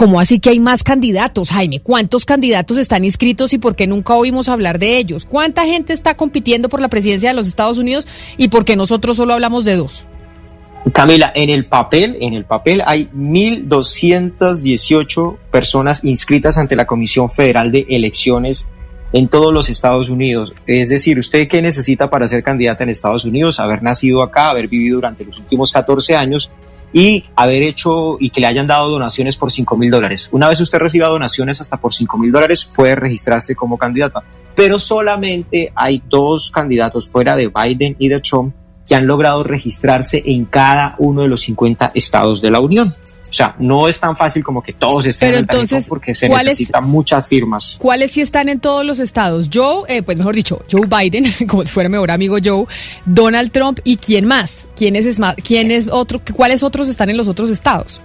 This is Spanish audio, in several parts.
¿Cómo así que hay más candidatos, Jaime? ¿Cuántos candidatos están inscritos y por qué nunca oímos hablar de ellos? ¿Cuánta gente está compitiendo por la presidencia de los Estados Unidos y por qué nosotros solo hablamos de dos? Camila, en el papel, en el papel hay 1.218 personas inscritas ante la Comisión Federal de Elecciones en todos los Estados Unidos. Es decir, ¿usted qué necesita para ser candidata en Estados Unidos? Haber nacido acá, haber vivido durante los últimos 14 años y haber hecho y que le hayan dado donaciones por 5 mil dólares. Una vez usted reciba donaciones hasta por 5 mil dólares, puede registrarse como candidata. Pero solamente hay dos candidatos fuera de Biden y de Trump que han logrado registrarse en cada uno de los 50 estados de la Unión. O sea, no es tan fácil como que todos estén Pero en el entonces, porque se ¿cuáles- necesitan muchas firmas. ¿Cuáles sí están en todos los estados? Joe, eh, pues mejor dicho, Joe Biden, como si fuera mi mejor amigo Joe, Donald Trump y quién más? ¿Quién es más? ¿Quién es otro? ¿Cuáles otros están en los otros estados?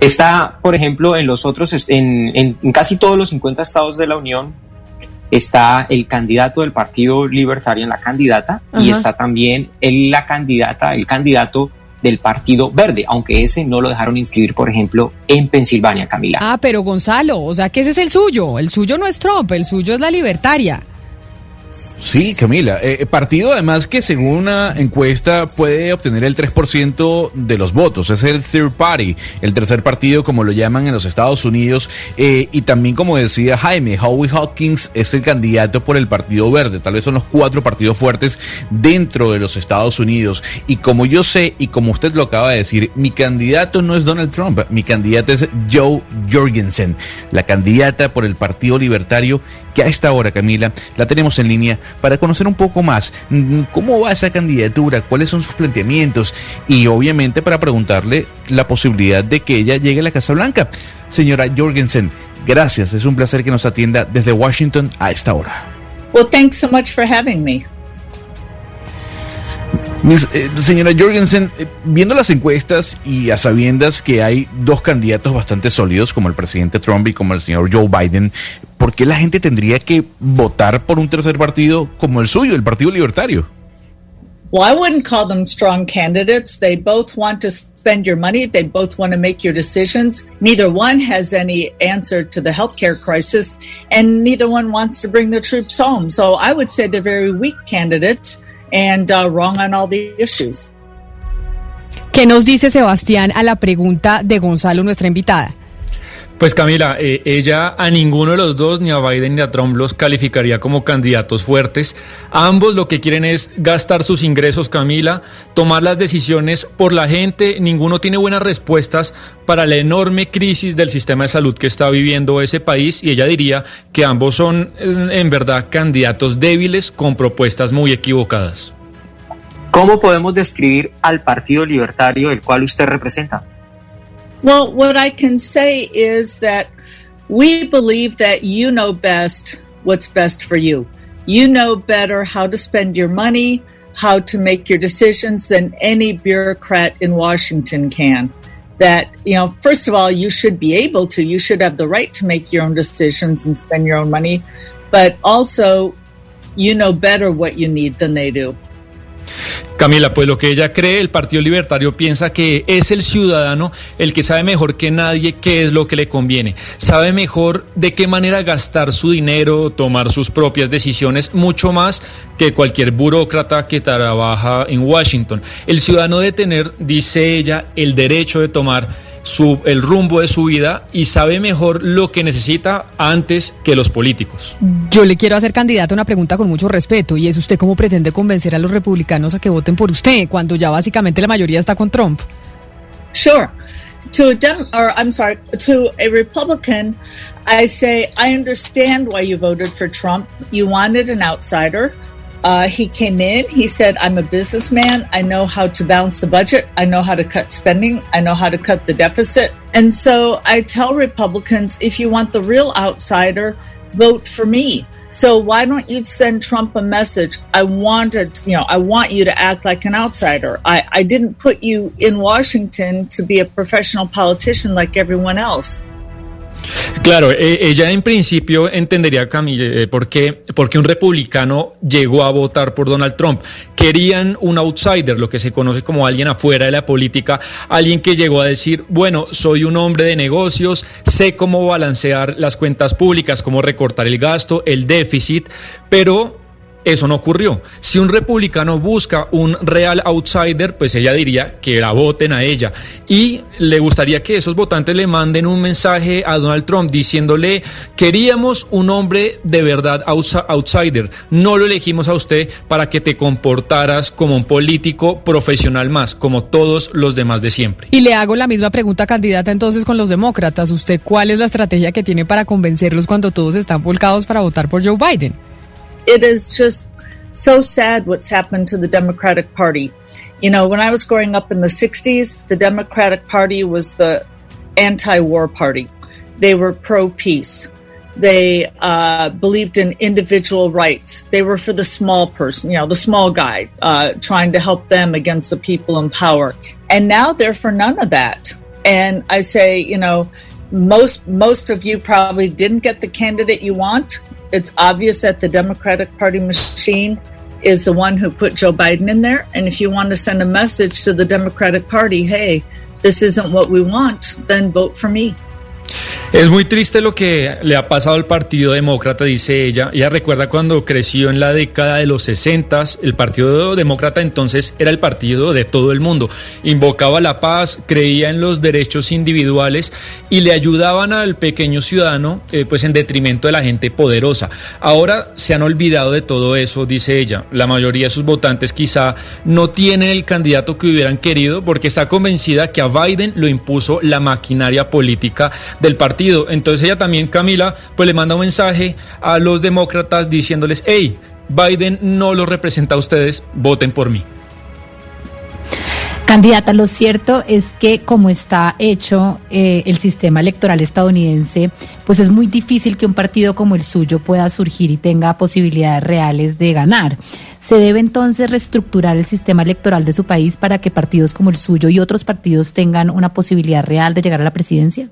Está, por ejemplo, en los otros, en, en- en casi todos los 50 estados de la Unión, está el candidato del Partido Libertario, la candidata, y está también el- la candidata, el candidato del Partido Verde, aunque ese no lo dejaron inscribir, por ejemplo, en Pensilvania, Camila. Ah, pero Gonzalo, o sea que ese es el suyo. El suyo no es Trump, el suyo es la libertaria. Sí, Camila. Eh, partido además que según una encuesta puede obtener el 3% de los votos. Es el third party, el tercer partido como lo llaman en los Estados Unidos. Eh, y también como decía Jaime, Howie Hawkins es el candidato por el Partido Verde. Tal vez son los cuatro partidos fuertes dentro de los Estados Unidos. Y como yo sé y como usted lo acaba de decir, mi candidato no es Donald Trump, mi candidato es Joe Jorgensen, la candidata por el Partido Libertario que a esta hora, Camila, la tenemos en línea para conocer un poco más mm, cómo va esa candidatura, cuáles son sus planteamientos y obviamente para preguntarle la posibilidad de que ella llegue a la Casa Blanca. Señora Jorgensen, gracias, es un placer que nos atienda desde Washington a esta hora. Well, thanks so much for having me. Mis- eh, señora Jorgensen, eh, viendo las encuestas y a sabiendas que hay dos candidatos bastante sólidos, como el presidente Trump y como el señor Joe Biden, ¿por qué la gente tendría que votar por un tercer partido como el suyo, el Partido Libertario? Well, I wouldn't call them strong candidates. They both want to spend your money. They both want to make your decisions. Neither one has any answer to the healthcare crisis, and neither one wants to bring the troops home. So I would say they're very weak candidates and uh, wrong on all the issues. ¿Qué nos dice Sebastián a la pregunta de Gonzalo, nuestra invitada? Pues Camila, eh, ella a ninguno de los dos, ni a Biden ni a Trump, los calificaría como candidatos fuertes. Ambos lo que quieren es gastar sus ingresos, Camila, tomar las decisiones por la gente. Ninguno tiene buenas respuestas para la enorme crisis del sistema de salud que está viviendo ese país y ella diría que ambos son eh, en verdad candidatos débiles con propuestas muy equivocadas. ¿Cómo podemos describir al Partido Libertario el cual usted representa? Well, what I can say is that we believe that you know best what's best for you. You know better how to spend your money, how to make your decisions than any bureaucrat in Washington can. That, you know, first of all, you should be able to, you should have the right to make your own decisions and spend your own money, but also you know better what you need than they do. Camila, pues lo que ella cree, el Partido Libertario piensa que es el ciudadano el que sabe mejor que nadie qué es lo que le conviene, sabe mejor de qué manera gastar su dinero, tomar sus propias decisiones, mucho más que cualquier burócrata que trabaja en Washington. El ciudadano debe tener, dice ella, el derecho de tomar su, el rumbo de su vida y sabe mejor lo que necesita antes que los políticos. Yo le quiero hacer candidata una pregunta con mucho respeto y es usted cómo pretende convencer a los republicanos a que voten por usted cuando ya básicamente la mayoría está con Trump. Sure. To a Dem- or I'm sorry, to a Republican, I say I understand why you voted for Trump. You wanted an outsider. Uh, he came in. He said, "I'm a businessman. I know how to balance the budget. I know how to cut spending. I know how to cut the deficit." And so I tell Republicans, if you want the real outsider, vote for me. So why don't you send Trump a message? I wanted, you know, I want you to act like an outsider. I, I didn't put you in Washington to be a professional politician like everyone else. Claro, eh, ella en principio entendería, Camille, eh, por, qué, un republicano llegó a votar por Donald Trump. Querían un outsider, lo que se conoce como alguien afuera de la política, alguien que llegó a decir, bueno, soy un hombre de negocios, sé cómo balancear las cuentas públicas, cómo recortar el gasto, el déficit, pero eso no ocurrió. Si un republicano busca un real outsider, pues ella diría que la voten a ella. Y le gustaría que esos votantes le manden un mensaje a Donald Trump diciéndole, queríamos un hombre de verdad outsider. No lo elegimos a usted para que te comportaras como un político profesional más, como todos los demás de siempre. Y le hago la misma pregunta, candidata, entonces con los demócratas. ¿Usted cuál es la estrategia que tiene para convencerlos cuando todos están volcados para votar por Joe Biden? It is just so sad what's happened to the Democratic Party. You know, when I was growing up in the 60s, the Democratic Party was the anti war party. They were pro peace. They uh, believed in individual rights. They were for the small person, you know, the small guy, uh, trying to help them against the people in power. And now they're for none of that. And I say, you know, most most of you probably didn't get the candidate you want it's obvious that the Democratic Party machine is the one who put Joe Biden in there. And if you want to send a message to the Democratic Party, hey, this isn't what we want, then vote for me. Es muy triste lo que le ha pasado al Partido Demócrata, dice ella. Ella recuerda cuando creció en la década de los 60, el Partido Demócrata entonces era el partido de todo el mundo. Invocaba la paz, creía en los derechos individuales y le ayudaban al pequeño ciudadano eh, pues en detrimento de la gente poderosa. Ahora se han olvidado de todo eso, dice ella. La mayoría de sus votantes quizá no tienen el candidato que hubieran querido porque está convencida que a Biden lo impuso la maquinaria política del partido entonces ella también, Camila, pues le manda un mensaje a los demócratas diciéndoles, hey, Biden no lo representa a ustedes, voten por mí. Candidata, lo cierto es que como está hecho eh, el sistema electoral estadounidense, pues es muy difícil que un partido como el suyo pueda surgir y tenga posibilidades reales de ganar. ¿Se debe entonces reestructurar el sistema electoral de su país para que partidos como el suyo y otros partidos tengan una posibilidad real de llegar a la presidencia?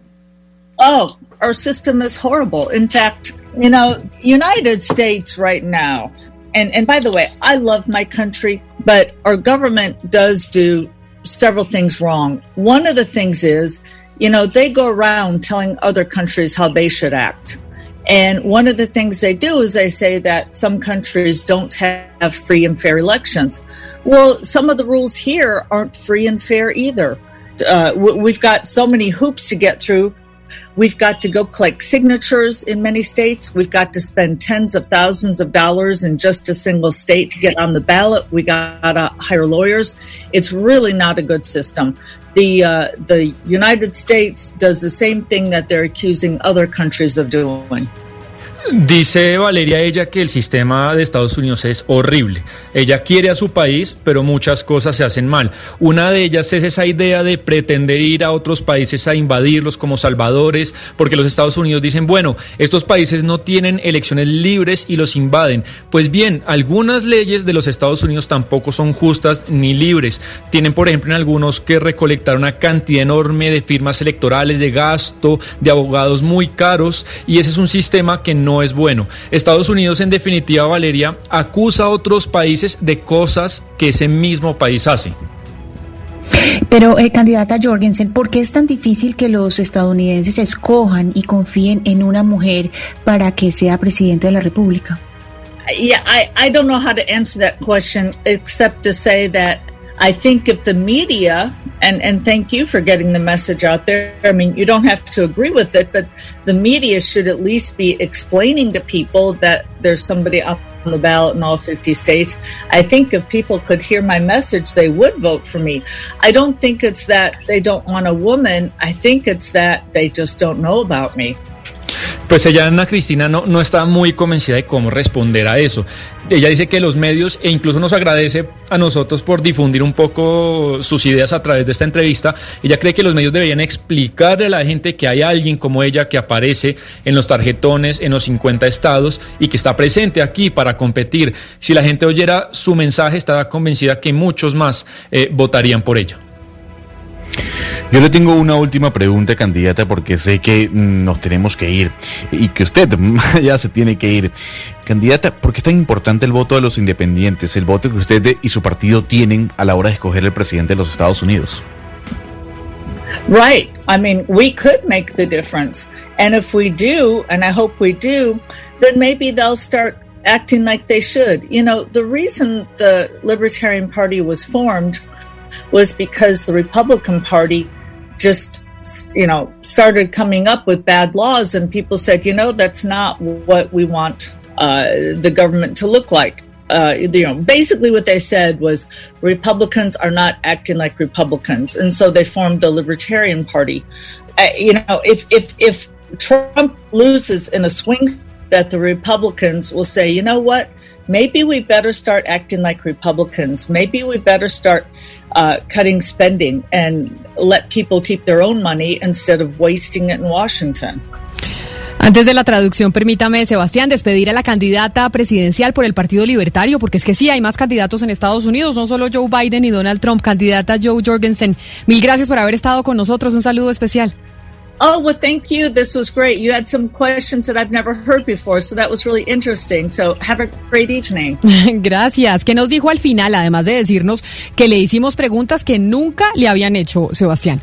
Oh, our system is horrible. In fact, you know, United States right now, and, and by the way, I love my country, but our government does do several things wrong. One of the things is, you know, they go around telling other countries how they should act. And one of the things they do is they say that some countries don't have free and fair elections. Well, some of the rules here aren't free and fair either. Uh, we've got so many hoops to get through We've got to go collect signatures in many states. We've got to spend tens of thousands of dollars in just a single state to get on the ballot. We got to hire lawyers. It's really not a good system. The uh, the United States does the same thing that they're accusing other countries of doing. Dice Valeria ella que el sistema de Estados Unidos es horrible. Ella quiere a su país, pero muchas cosas se hacen mal. Una de ellas es esa idea de pretender ir a otros países a invadirlos como salvadores, porque los Estados Unidos dicen, bueno, estos países no tienen elecciones libres y los invaden. Pues bien, algunas leyes de los Estados Unidos tampoco son justas ni libres. Tienen, por ejemplo, en algunos que recolectar una cantidad enorme de firmas electorales, de gasto, de abogados muy caros, y ese es un sistema que no es bueno. Estados Unidos, en definitiva, Valeria, acusa a otros países de cosas que ese mismo país hace. Pero, eh, candidata Jorgensen, ¿por qué es tan difícil que los estadounidenses escojan y confíen en una mujer para que sea presidente de la República? Yeah, I, I don't know how to answer that question except to say that I think if the media and and thank you for getting the message out there. I mean, you don't have to agree with it, but the media should at least be explaining to people that there's somebody up on the ballot in all 50 states. I think if people could hear my message, they would vote for me. I don't think it's that they don't want a woman. I think it's that they just don't know about me. Pues ella, Ana Cristina, no, no está muy convencida de cómo responder a eso. Ella dice que los medios, e incluso nos agradece a nosotros por difundir un poco sus ideas a través de esta entrevista, ella cree que los medios deberían explicarle a la gente que hay alguien como ella que aparece en los tarjetones en los 50 estados y que está presente aquí para competir. Si la gente oyera su mensaje, estará convencida que muchos más eh, votarían por ella. Yo le tengo una última pregunta, candidata, porque sé que nos tenemos que ir y que usted ya se tiene que ir. Candidata, ¿por qué es tan importante el voto de los independientes, el voto que usted y su partido tienen a la hora de escoger el presidente de los Estados Unidos? Right. I mean, we could make the difference. And if we do, and I hope we do, then maybe they'll start acting like they should. You know, the reason the Libertarian Party was formed was because the Republican Party just you know started coming up with bad laws and people said you know that's not what we want uh, the government to look like. Uh, you know basically what they said was republicans are not acting like republicans. And so they formed the libertarian party. Uh, you know if if if trump loses in a swing that the republicans will say you know what? Maybe we better start acting like republicans. Maybe we better start uh, cutting spending and let people keep their own money instead of wasting it in Washington. Antes de la traducción, permítame, Sebastián, despedir a la candidata presidencial por el Partido Libertario, porque es que sí, hay más candidatos en Estados Unidos, no solo Joe Biden y Donald Trump, candidata Joe Jorgensen. Mil gracias por haber estado con nosotros, un saludo especial. Oh, well, thank you. This was great. You had some questions that I've never heard before, so that was really interesting. So have a great evening. Gracias. ¿Qué nos dijo al final, además de decirnos que le hicimos preguntas que nunca le habían hecho, Sebastián?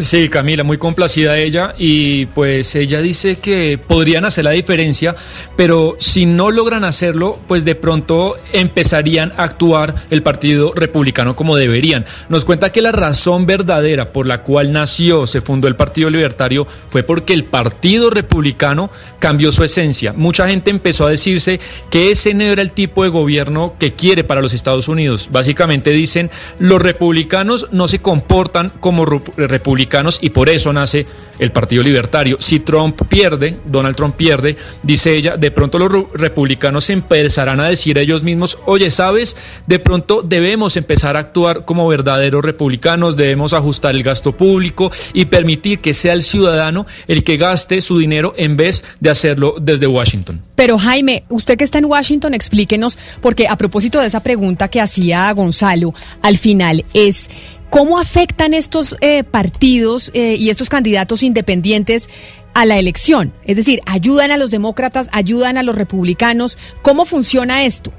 Sí, Camila, muy complacida ella y pues ella dice que podrían hacer la diferencia, pero si no logran hacerlo, pues de pronto empezarían a actuar el Partido Republicano como deberían. Nos cuenta que la razón verdadera por la cual nació, se fundó el Partido Libertario, fue porque el Partido Republicano cambió su esencia. Mucha gente empezó a decirse que ese no era el tipo de gobierno que quiere para los Estados Unidos. Básicamente dicen, los republicanos no se comportan como republicanos y por eso nace el Partido Libertario. Si Trump pierde, Donald Trump pierde, dice ella, de pronto los republicanos empezarán a decir ellos mismos, oye, ¿sabes? De pronto debemos empezar a actuar como verdaderos republicanos, debemos ajustar el gasto público y permitir que sea el ciudadano el que gaste su dinero en vez de hacerlo desde Washington. Pero Jaime, usted que está en Washington, explíquenos, porque a propósito de esa pregunta que hacía Gonzalo, al final es... ¿Cómo afectan estos eh, partidos eh, y estos candidatos independientes a la elección? Es decir, ¿ayudan a los demócratas, ayudan a los republicanos? ¿Cómo funciona esto?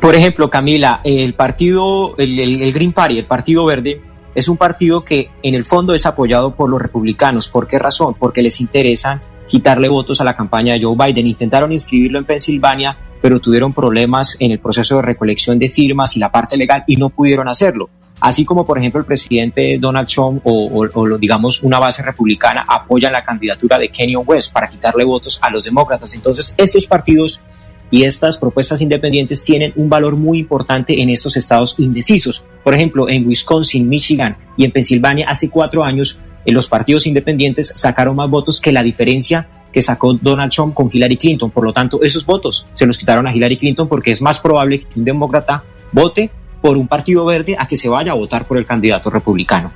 Por ejemplo, Camila, el partido, el, Green Party, el Partido Verde, es un partido que en el fondo es apoyado por los republicanos. ¿Por qué razón? Porque les interesa quitarle votos a la campaña de Joe Biden. Intentaron inscribirlo en Pensilvania, pero tuvieron problemas en el proceso de recolección de firmas y la parte legal y no pudieron hacerlo así como por ejemplo el presidente Donald Trump o, digamos una base republicana apoyan la candidatura de Kenyon West para quitarle votos a los demócratas. Entonces estos partidos y estas propuestas independientes tienen un valor muy importante en estos estados indecisos. Por ejemplo, en Wisconsin, Michigan y en Pensilvania hace cuatro años en los partidos independientes sacaron más votos que la diferencia que sacó Donald Trump con Hillary Clinton. Por lo tanto, esos votos se los quitaron a Hillary Clinton porque es más probable que un demócrata vote por un partido verde a que se vaya a votar por el candidato republicano.